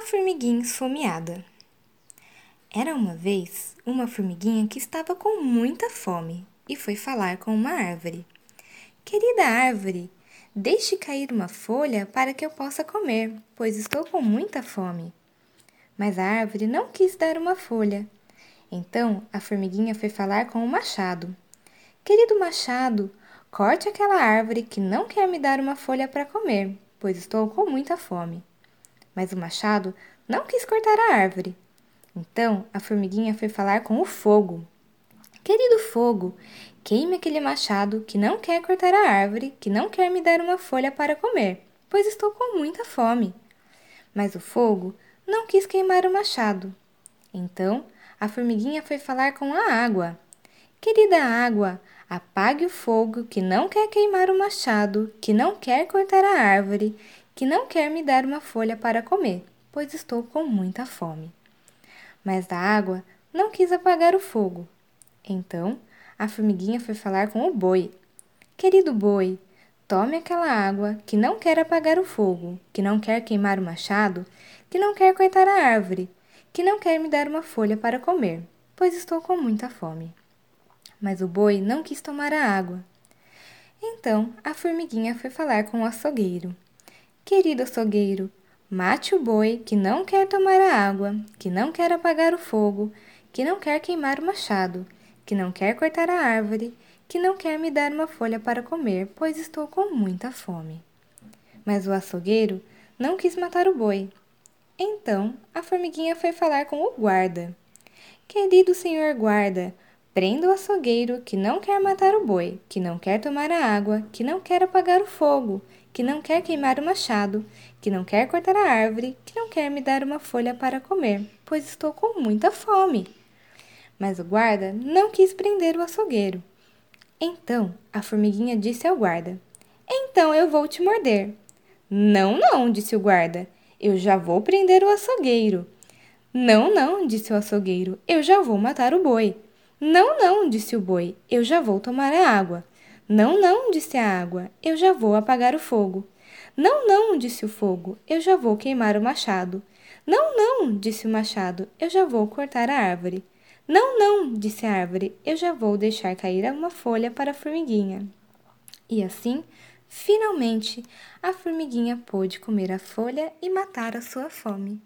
formiguinha esfomeada. Era uma vez uma formiguinha que estava com muita fome e foi falar com uma árvore. Querida árvore, deixe cair uma folha para que eu possa comer, pois estou com muita fome. Mas a árvore não quis dar uma folha. Então a formiguinha foi falar com o machado. Querido machado, corte aquela árvore que não quer me dar uma folha para comer, pois estou com muita fome. Mas o machado não quis cortar a árvore. Então a formiguinha foi falar com o fogo. Querido fogo, queime aquele machado que não quer cortar a árvore, que não quer me dar uma folha para comer, pois estou com muita fome. Mas o fogo não quis queimar o machado. Então a formiguinha foi falar com a água. Querida água, apague o fogo que não quer queimar o machado, que não quer cortar a árvore, que não quer me dar uma folha para comer, pois estou com muita fome. Mas a água não quis apagar o fogo. Então a formiguinha foi falar com o boi. Querido boi, tome aquela água que não quer apagar o fogo, que não quer queimar o machado, que não quer cortar a árvore, que não quer me dar uma folha para comer, pois estou com muita fome. Mas o boi não quis tomar a água. Então a formiguinha foi falar com o açougueiro. Querido açougueiro, mate o boi que não quer tomar a água, que não quer apagar o fogo, que não quer queimar o machado, que não quer cortar a árvore, que não quer me dar uma folha para comer, pois estou com muita fome. Mas o açougueiro não quis matar o boi. Então a formiguinha foi falar com o guarda. Querido senhor guarda, prenda o açougueiro que não quer matar o boi, que não quer tomar a água, que não quer apagar o fogo, que não quer queimar o machado, que não quer cortar a árvore, que não quer me dar uma folha para comer, pois estou com muita fome. Mas o guarda não quis prender o açougueiro. Então a formiguinha disse ao guarda: Então eu vou te morder. Não, não, disse o guarda. Eu já vou prender o açougueiro. Não, não, disse o açougueiro. Eu já vou matar o boi. Não, não, disse o boi. Eu já vou tomar a água. Não, não, disse a água, eu já vou apagar o fogo. Não, não, disse o fogo, eu já vou queimar o machado. Não, não, disse o machado, eu já vou cortar a árvore. Não, não, disse a árvore, eu já vou deixar cair uma folha para a formiguinha. E assim, finalmente, a formiguinha pôde comer a folha e matar a sua fome.